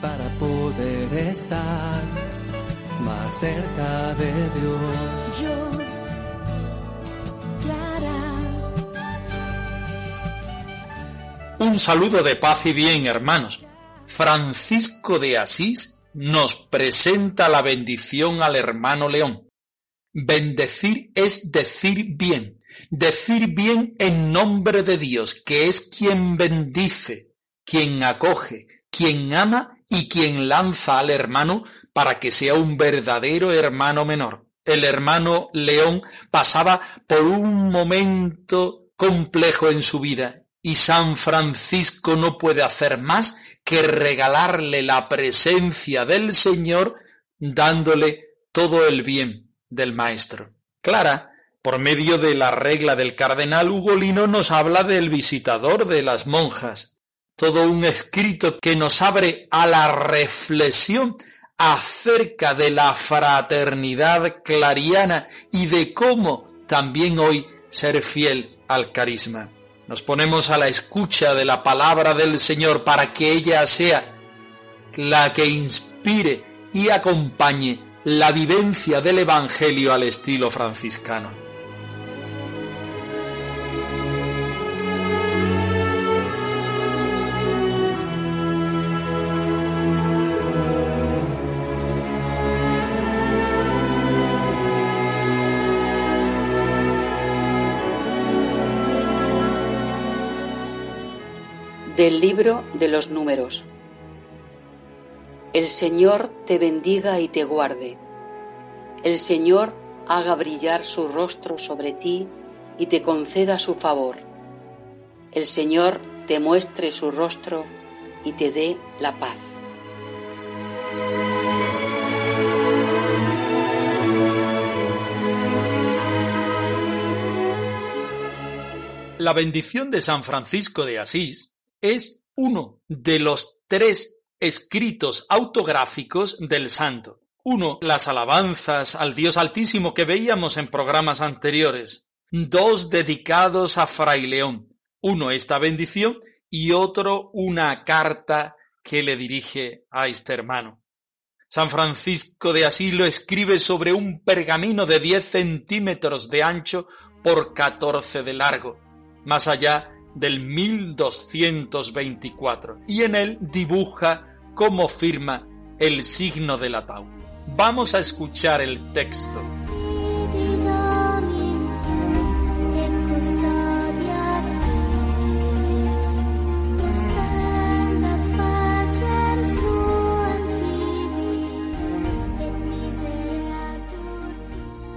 para poder estar más cerca de Dios. Yo, Clara, Un saludo de paz y bien, hermanos. Francisco de Asís nos presenta la bendición al hermano León. Bendecir es decir bien, decir bien en nombre de Dios, que es quien bendice, quien acoge, quien ama y quien lanza al hermano para que sea un verdadero hermano menor. El hermano León pasaba por un momento complejo en su vida y San Francisco no puede hacer más que regalarle la presencia del Señor dándole todo el bien del Maestro. Clara, por medio de la regla del cardenal Ugolino, nos habla del visitador de las monjas. Todo un escrito que nos abre a la reflexión acerca de la fraternidad clariana y de cómo también hoy ser fiel al carisma. Nos ponemos a la escucha de la palabra del Señor para que ella sea la que inspire y acompañe la vivencia del Evangelio al estilo franciscano. Del libro de los números. El Señor te bendiga y te guarde. El Señor haga brillar su rostro sobre ti y te conceda su favor. El Señor te muestre su rostro y te dé la paz. La bendición de San Francisco de Asís es uno de los tres escritos autográficos del santo. Uno, las alabanzas al Dios Altísimo que veíamos en programas anteriores. Dos dedicados a Fray León. Uno, esta bendición y otro, una carta que le dirige a este hermano. San Francisco de Asís lo escribe sobre un pergamino de 10 centímetros de ancho por 14 de largo, más allá del 1224, y en él dibuja cómo firma el signo del ataúd. Vamos a escuchar el texto.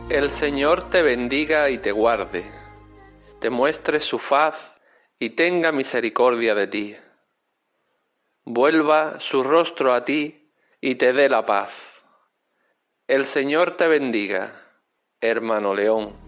El Señor te bendiga y te guarde, te muestre su faz y tenga misericordia de ti. Vuelva su rostro a ti y te dé la paz. El Señor te bendiga, hermano León.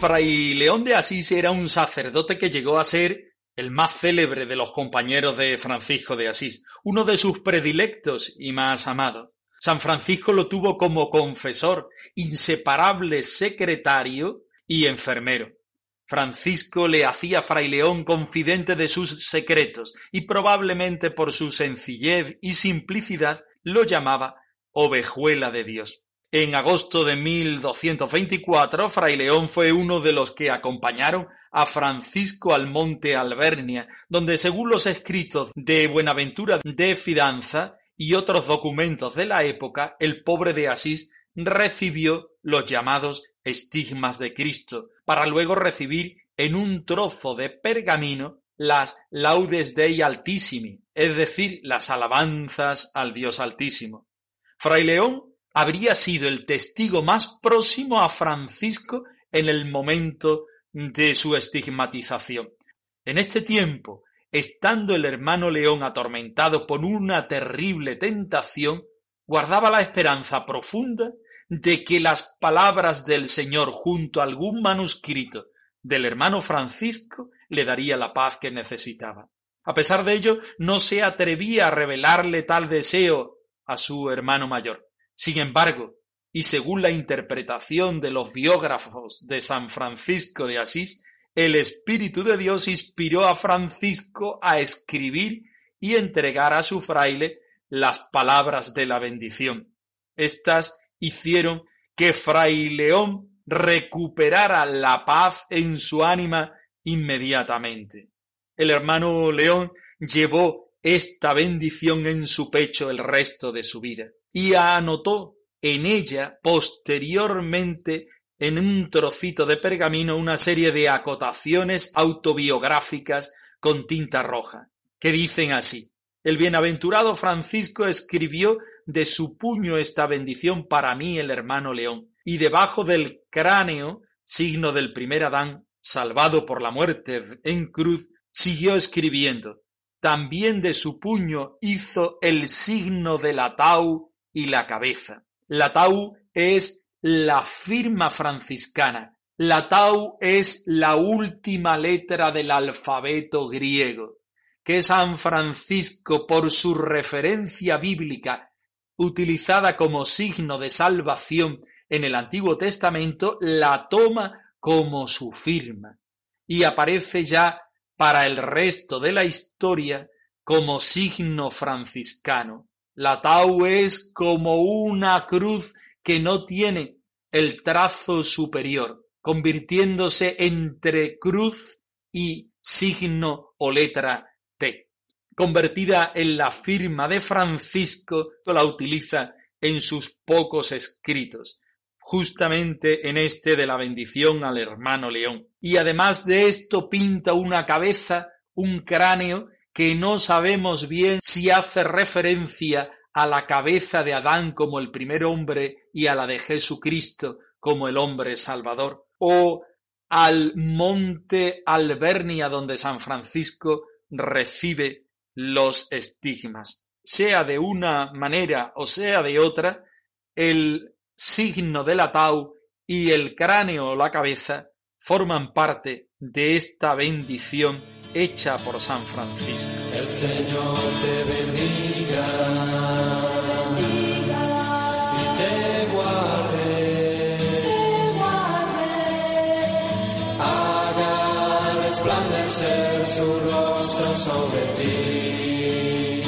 Fray León de Asís era un sacerdote que llegó a ser el más célebre de los compañeros de Francisco de Asís, uno de sus predilectos y más amados. San Francisco lo tuvo como confesor, inseparable secretario y enfermero. Francisco le hacía a Fray León confidente de sus secretos y probablemente por su sencillez y simplicidad lo llamaba ovejuela de Dios. En agosto de 1224, Fray León fue uno de los que acompañaron a Francisco al monte Albernia, donde según los escritos de Buenaventura de Fidanza y otros documentos de la época, el pobre de Asís recibió los llamados estigmas de Cristo, para luego recibir en un trozo de pergamino las laudes Dei Altissimi, es decir, las alabanzas al Dios Altísimo. Fray León habría sido el testigo más próximo a Francisco en el momento de su estigmatización. En este tiempo, estando el hermano León atormentado por una terrible tentación, guardaba la esperanza profunda de que las palabras del Señor junto a algún manuscrito del hermano Francisco le daría la paz que necesitaba. A pesar de ello, no se atrevía a revelarle tal deseo a su hermano mayor. Sin embargo, y según la interpretación de los biógrafos de San Francisco de Asís, el Espíritu de Dios inspiró a Francisco a escribir y entregar a su fraile las palabras de la bendición. Estas hicieron que Fray León recuperara la paz en su ánima inmediatamente. El hermano León llevó esta bendición en su pecho el resto de su vida y anotó en ella posteriormente en un trocito de pergamino una serie de acotaciones autobiográficas con tinta roja, que dicen así El bienaventurado Francisco escribió de su puño esta bendición para mí el hermano León, y debajo del cráneo, signo del primer Adán, salvado por la muerte en cruz, siguió escribiendo. También de su puño hizo el signo de la tau y la cabeza. La tau es la firma franciscana. La tau es la última letra del alfabeto griego, que San Francisco, por su referencia bíblica, utilizada como signo de salvación en el Antiguo Testamento, la toma como su firma y aparece ya para el resto de la historia como signo franciscano. La tau es como una cruz que no tiene el trazo superior, convirtiéndose entre cruz y signo o letra T. Convertida en la firma de Francisco, la utiliza en sus pocos escritos, justamente en este de la bendición al hermano León. Y además de esto pinta una cabeza, un cráneo, que no sabemos bien si hace referencia a la cabeza de Adán como el primer hombre y a la de Jesucristo como el hombre salvador, o al monte Albernia donde San Francisco recibe los estigmas. Sea de una manera o sea de otra, el signo del atau y el cráneo o la cabeza forman parte de esta bendición hecha por San Francisco. El Señor te bendiga y te guarde. Haga resplandecer su rostro sobre ti.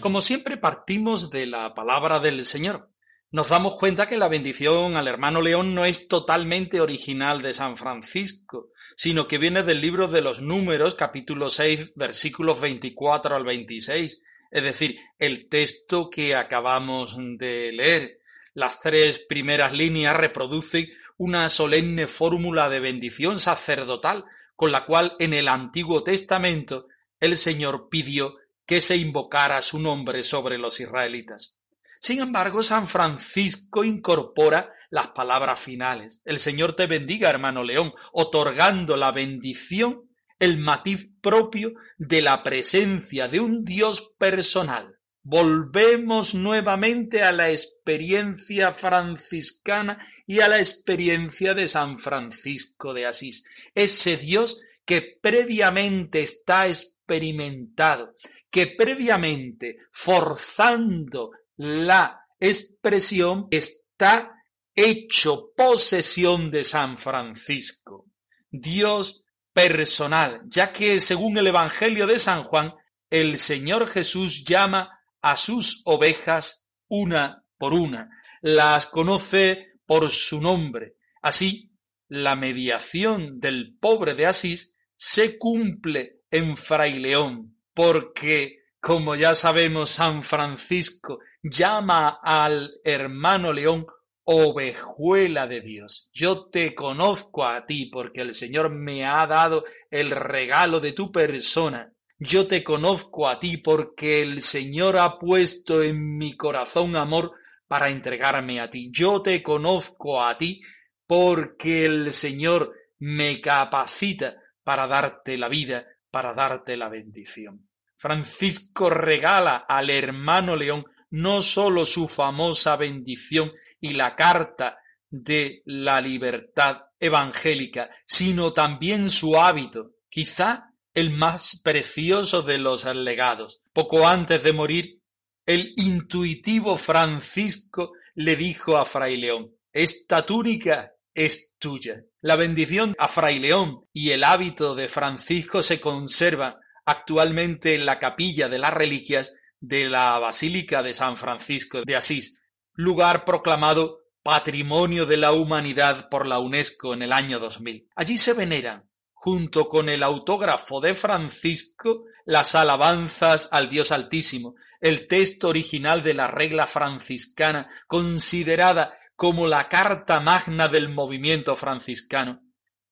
Como siempre partimos de la palabra del Señor. Nos damos cuenta que la bendición al hermano León no es totalmente original de San Francisco, sino que viene del libro de los números, capítulo 6, versículos 24 al 26, es decir, el texto que acabamos de leer. Las tres primeras líneas reproducen una solemne fórmula de bendición sacerdotal, con la cual en el Antiguo Testamento el Señor pidió que se invocara su nombre sobre los israelitas. Sin embargo, San Francisco incorpora las palabras finales. El Señor te bendiga, hermano León, otorgando la bendición, el matiz propio de la presencia de un Dios personal. Volvemos nuevamente a la experiencia franciscana y a la experiencia de San Francisco de Asís. Ese Dios que previamente está experimentado, que previamente, forzando la expresión está hecho posesión de San Francisco, Dios personal, ya que según el Evangelio de San Juan, el Señor Jesús llama a sus ovejas una por una, las conoce por su nombre. Así, la mediación del pobre de Asís se cumple en Fray León, porque Como ya sabemos, San Francisco llama al hermano león ovejuela de Dios. Yo te conozco a ti porque el Señor me ha dado el regalo de tu persona. Yo te conozco a ti porque el Señor ha puesto en mi corazón amor para entregarme a ti. Yo te conozco a ti porque el Señor me capacita para darte la vida, para darte la bendición. Francisco regala al hermano León no sólo su famosa bendición y la carta de la libertad evangélica, sino también su hábito, quizá el más precioso de los legados. Poco antes de morir, el intuitivo Francisco le dijo a Fray León, esta túnica es tuya. La bendición a Fray León y el hábito de Francisco se conserva actualmente en la capilla de las reliquias de la Basílica de San Francisco de Asís, lugar proclamado Patrimonio de la Humanidad por la UNESCO en el año 2000. Allí se veneran, junto con el autógrafo de Francisco, las alabanzas al Dios Altísimo, el texto original de la regla franciscana, considerada como la carta magna del movimiento franciscano,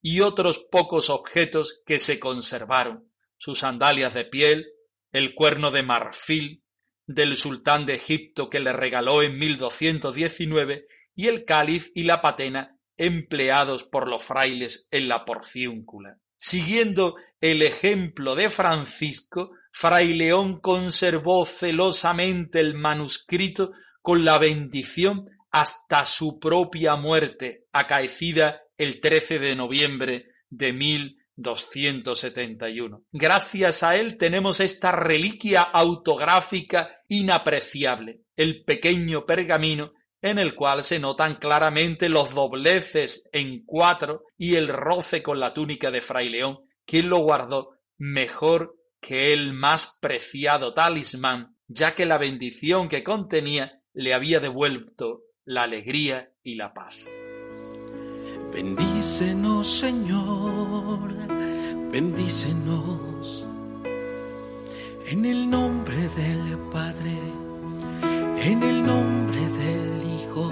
y otros pocos objetos que se conservaron, sus sandalias de piel, el cuerno de marfil del sultán de Egipto que le regaló en 1219 y el cáliz y la patena empleados por los frailes en la porciúncula. Siguiendo el ejemplo de Francisco, Fray León conservó celosamente el manuscrito con la bendición hasta su propia muerte, acaecida el 13 de noviembre de 1271. Gracias a él tenemos esta reliquia autográfica inapreciable, el pequeño pergamino en el cual se notan claramente los dobleces en cuatro y el roce con la túnica de Fray León, quien lo guardó mejor que el más preciado talismán, ya que la bendición que contenía le había devuelto la alegría y la paz. Bendícenos, Señor, bendícenos. En el nombre del Padre, en el nombre del Hijo,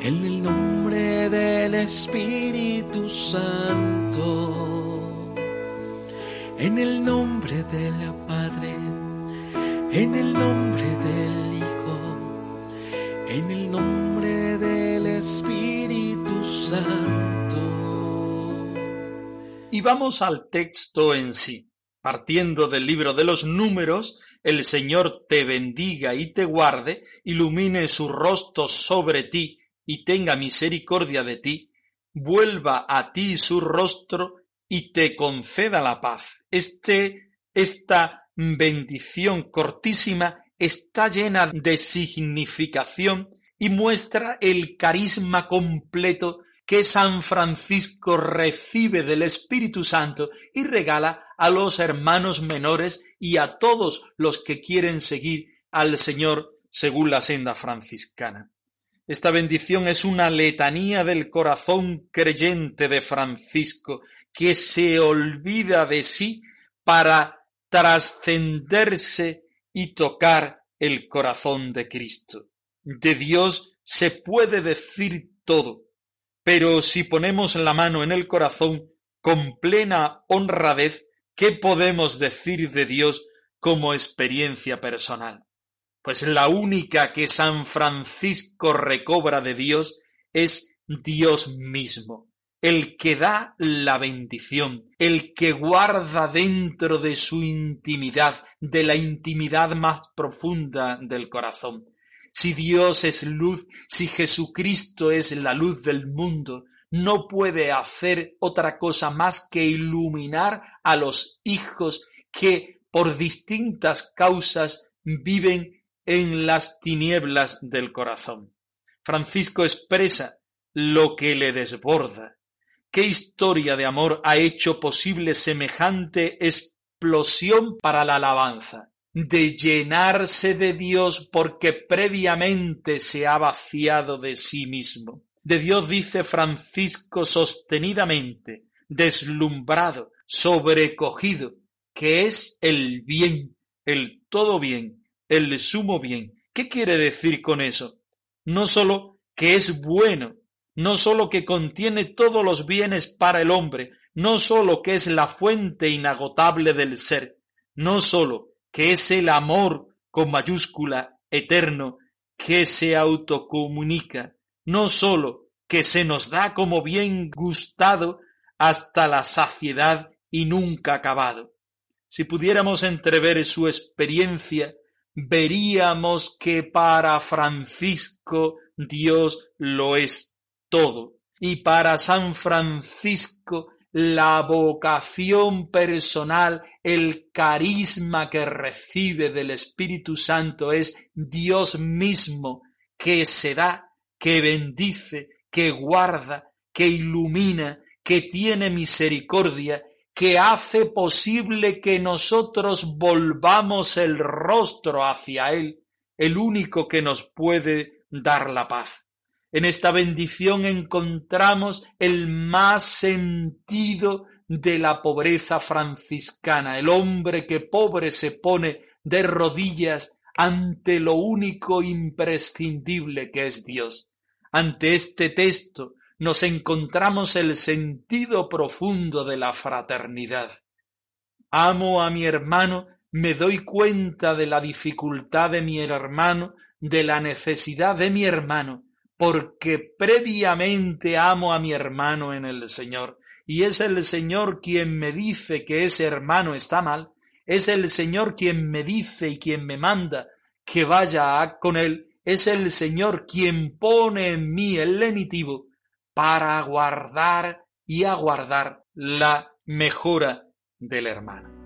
en el nombre del Espíritu Santo. En el nombre del Padre, en el nombre del Hijo, en el nombre del Espíritu Y vamos al texto en sí. Partiendo del libro de los números, el Señor te bendiga y te guarde, ilumine su rostro sobre ti y tenga misericordia de ti, vuelva a ti su rostro y te conceda la paz. Este, esta bendición cortísima está llena de significación y muestra el carisma completo que San Francisco recibe del Espíritu Santo y regala a los hermanos menores y a todos los que quieren seguir al Señor según la senda franciscana. Esta bendición es una letanía del corazón creyente de Francisco, que se olvida de sí para trascenderse y tocar el corazón de Cristo. De Dios se puede decir todo, pero si ponemos la mano en el corazón con plena honradez, ¿Qué podemos decir de Dios como experiencia personal? Pues la única que San Francisco recobra de Dios es Dios mismo, el que da la bendición, el que guarda dentro de su intimidad, de la intimidad más profunda del corazón. Si Dios es luz, si Jesucristo es la luz del mundo, no puede hacer otra cosa más que iluminar a los hijos que por distintas causas viven en las tinieblas del corazón. Francisco expresa lo que le desborda. ¿Qué historia de amor ha hecho posible semejante explosión para la alabanza? De llenarse de Dios porque previamente se ha vaciado de sí mismo de Dios dice Francisco sostenidamente, deslumbrado, sobrecogido, que es el bien, el todo bien, el sumo bien. ¿Qué quiere decir con eso? No sólo que es bueno, no sólo que contiene todos los bienes para el hombre, no sólo que es la fuente inagotable del ser, no sólo que es el amor con mayúscula eterno que se autocomunica, no sólo que se nos da como bien gustado hasta la saciedad y nunca acabado. Si pudiéramos entrever su experiencia, veríamos que para Francisco Dios lo es todo. Y para San Francisco la vocación personal, el carisma que recibe del Espíritu Santo es Dios mismo que se da, que bendice, que guarda, que ilumina, que tiene misericordia, que hace posible que nosotros volvamos el rostro hacia Él, el único que nos puede dar la paz. En esta bendición encontramos el más sentido de la pobreza franciscana, el hombre que pobre se pone de rodillas ante lo único imprescindible que es Dios. Ante este texto nos encontramos el sentido profundo de la fraternidad. Amo a mi hermano, me doy cuenta de la dificultad de mi hermano, de la necesidad de mi hermano, porque previamente amo a mi hermano en el Señor, y es el Señor quien me dice que ese hermano está mal, es el Señor quien me dice y quien me manda que vaya con él, es el Señor quien pone en mí el lenitivo para guardar y aguardar la mejora del hermano.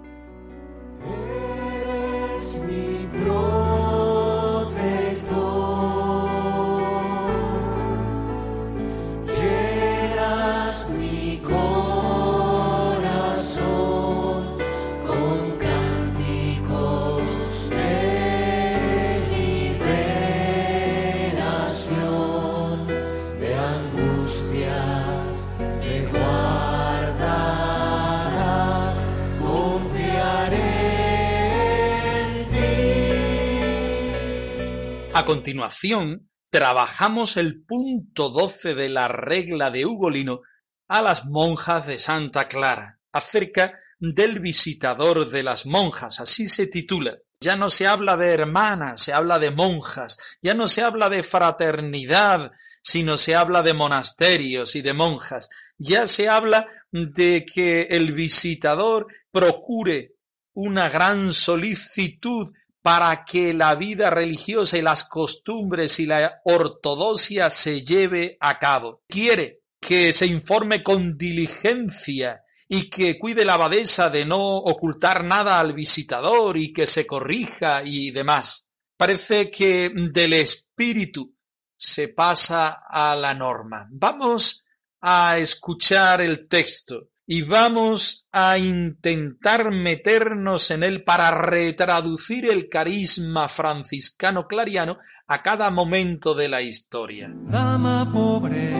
A continuación, trabajamos el punto 12 de la regla de Ugolino a las monjas de Santa Clara, acerca del visitador de las monjas, así se titula. Ya no se habla de hermanas, se habla de monjas, ya no se habla de fraternidad, sino se habla de monasterios y de monjas, ya se habla de que el visitador procure una gran solicitud para que la vida religiosa y las costumbres y la ortodoxia se lleve a cabo. Quiere que se informe con diligencia y que cuide la abadesa de no ocultar nada al visitador y que se corrija y demás. Parece que del espíritu se pasa a la norma. Vamos a escuchar el texto y vamos a intentar meternos en él para retraducir el carisma franciscano clariano a cada momento de la historia. Dama pobre,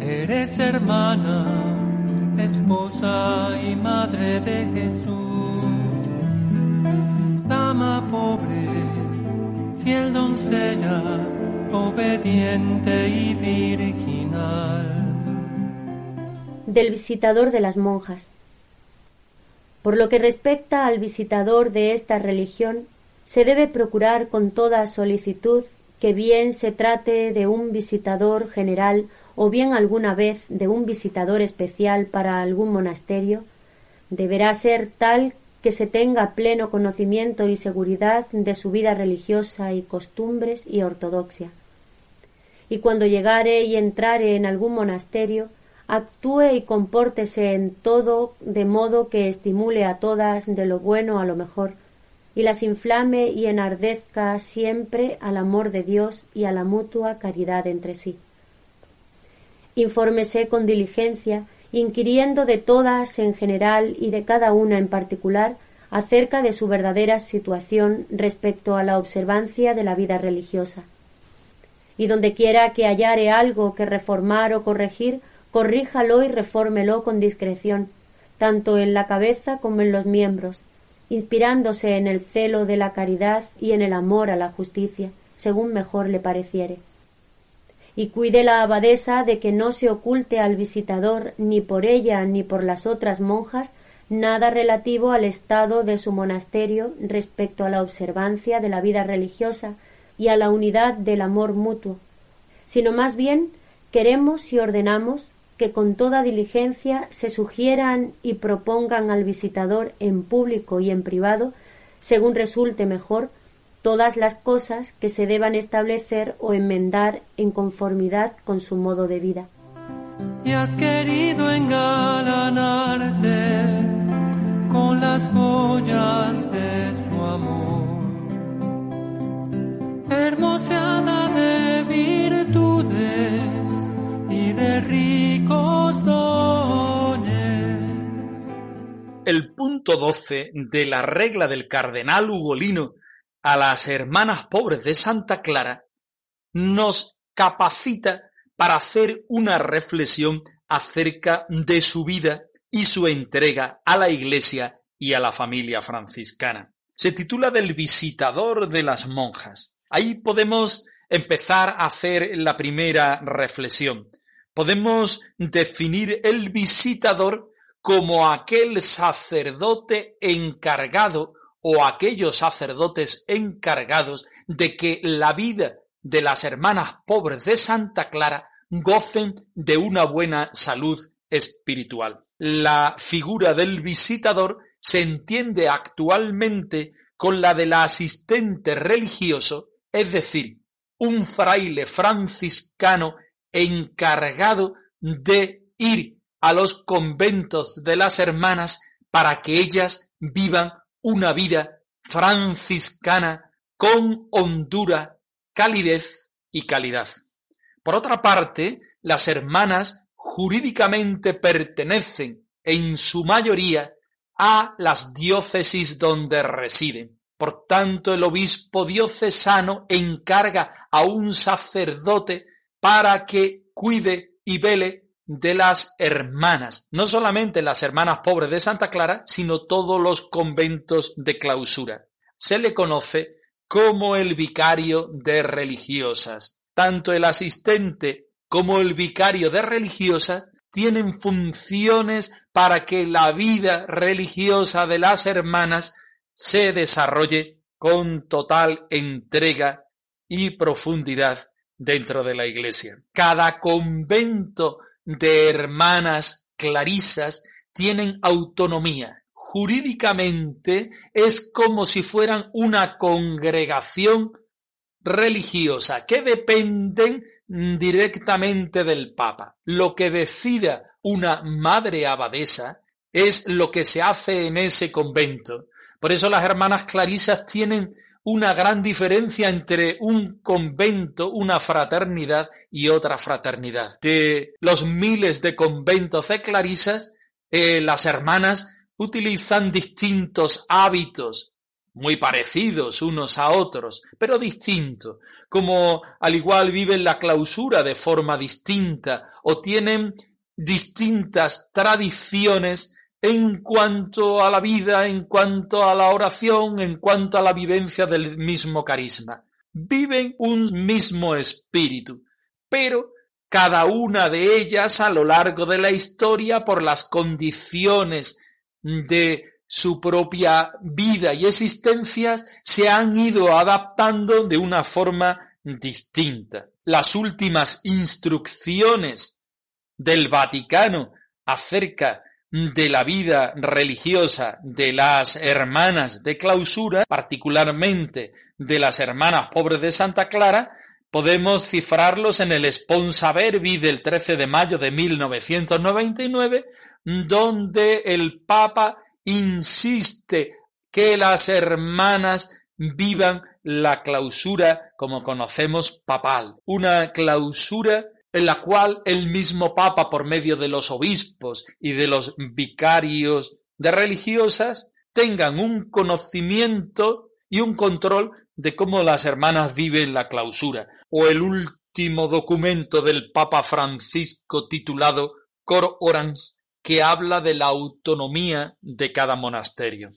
eres hermana, esposa y madre de Jesús. Dama pobre, fiel doncella, obediente y virginal. Del visitador de las monjas. Por lo que respecta al visitador de esta religión, se debe procurar con toda solicitud que bien se trate de un visitador general o bien alguna vez de un visitador especial para algún monasterio, deberá ser tal que se tenga pleno conocimiento y seguridad de su vida religiosa y costumbres y ortodoxia. Y cuando llegare y entrare en algún monasterio, actúe y compórtese en todo de modo que estimule a todas de lo bueno a lo mejor, y las inflame y enardezca siempre al amor de Dios y a la mutua caridad entre sí. Infórmese con diligencia, inquiriendo de todas en general y de cada una en particular acerca de su verdadera situación respecto a la observancia de la vida religiosa. Y donde quiera que hallare algo que reformar o corregir, corríjalo y refórmelo con discreción, tanto en la cabeza como en los miembros, inspirándose en el celo de la caridad y en el amor a la justicia, según mejor le pareciere. Y cuide la abadesa de que no se oculte al visitador ni por ella ni por las otras monjas nada relativo al estado de su monasterio respecto a la observancia de la vida religiosa y a la unidad del amor mutuo, sino más bien queremos y ordenamos que con toda diligencia se sugieran y propongan al visitador en público y en privado, según resulte mejor, todas las cosas que se deban establecer o enmendar en conformidad con su modo de vida. y has querido engalanarte con las joyas de su amor, hermoseada de virtudes y de El punto 12 de la regla del cardenal Ugolino a las hermanas pobres de Santa Clara nos capacita para hacer una reflexión acerca de su vida y su entrega a la Iglesia y a la familia franciscana. Se titula del visitador de las monjas. Ahí podemos empezar a hacer la primera reflexión. Podemos definir el visitador como aquel sacerdote encargado o aquellos sacerdotes encargados de que la vida de las hermanas pobres de Santa Clara gocen de una buena salud espiritual. La figura del visitador se entiende actualmente con la del asistente religioso, es decir, un fraile franciscano encargado de ir a los conventos de las hermanas para que ellas vivan una vida franciscana con hondura, calidez y calidad. Por otra parte, las hermanas jurídicamente pertenecen en su mayoría a las diócesis donde residen. Por tanto, el obispo diocesano encarga a un sacerdote para que cuide y vele de las hermanas, no solamente las hermanas pobres de Santa Clara, sino todos los conventos de clausura. Se le conoce como el vicario de religiosas. Tanto el asistente como el vicario de religiosas tienen funciones para que la vida religiosa de las hermanas se desarrolle con total entrega y profundidad dentro de la iglesia. Cada convento de hermanas clarisas tienen autonomía. Jurídicamente es como si fueran una congregación religiosa que dependen directamente del Papa. Lo que decida una madre abadesa es lo que se hace en ese convento. Por eso las hermanas clarisas tienen una gran diferencia entre un convento, una fraternidad y otra fraternidad. De los miles de conventos de clarisas, eh, las hermanas utilizan distintos hábitos, muy parecidos unos a otros, pero distintos, como al igual viven la clausura de forma distinta o tienen distintas tradiciones en cuanto a la vida, en cuanto a la oración, en cuanto a la vivencia del mismo carisma. Viven un mismo espíritu, pero cada una de ellas a lo largo de la historia por las condiciones de su propia vida y existencia se han ido adaptando de una forma distinta. Las últimas instrucciones del Vaticano acerca de la vida religiosa de las hermanas de clausura, particularmente de las hermanas pobres de Santa Clara, podemos cifrarlos en el Sponsa Verbi del 13 de mayo de 1999, donde el Papa insiste que las hermanas vivan la clausura como conocemos papal, una clausura en la cual el mismo Papa, por medio de los obispos y de los vicarios de religiosas, tengan un conocimiento y un control de cómo las hermanas viven la clausura, o el último documento del Papa Francisco titulado Cor Orans, que habla de la autonomía de cada monasterio.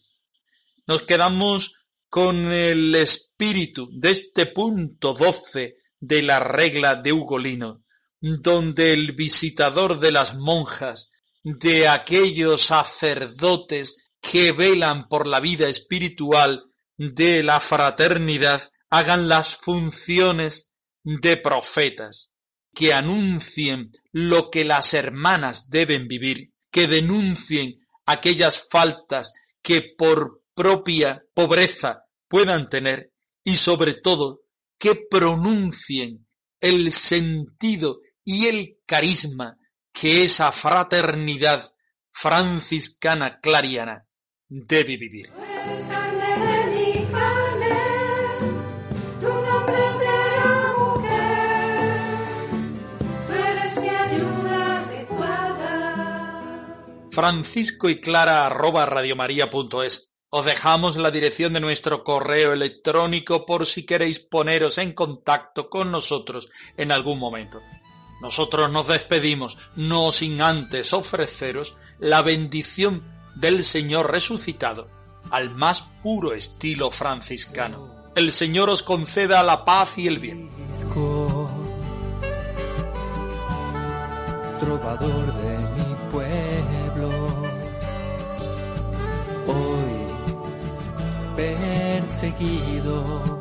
Nos quedamos con el espíritu de este punto 12 de la regla de Ugolino, donde el visitador de las monjas, de aquellos sacerdotes que velan por la vida espiritual de la fraternidad, hagan las funciones de profetas, que anuncien lo que las hermanas deben vivir, que denuncien aquellas faltas que por propia pobreza puedan tener y sobre todo que pronuncien el sentido y el carisma que esa fraternidad franciscana clariana debe vivir. Francisco y Clara arroba radiomaria.es. Os dejamos la dirección de nuestro correo electrónico por si queréis poneros en contacto con nosotros en algún momento. Nosotros nos despedimos, no sin antes ofreceros la bendición del Señor resucitado al más puro estilo franciscano. El Señor os conceda la paz y el bien. Trovador de mi pueblo, hoy perseguido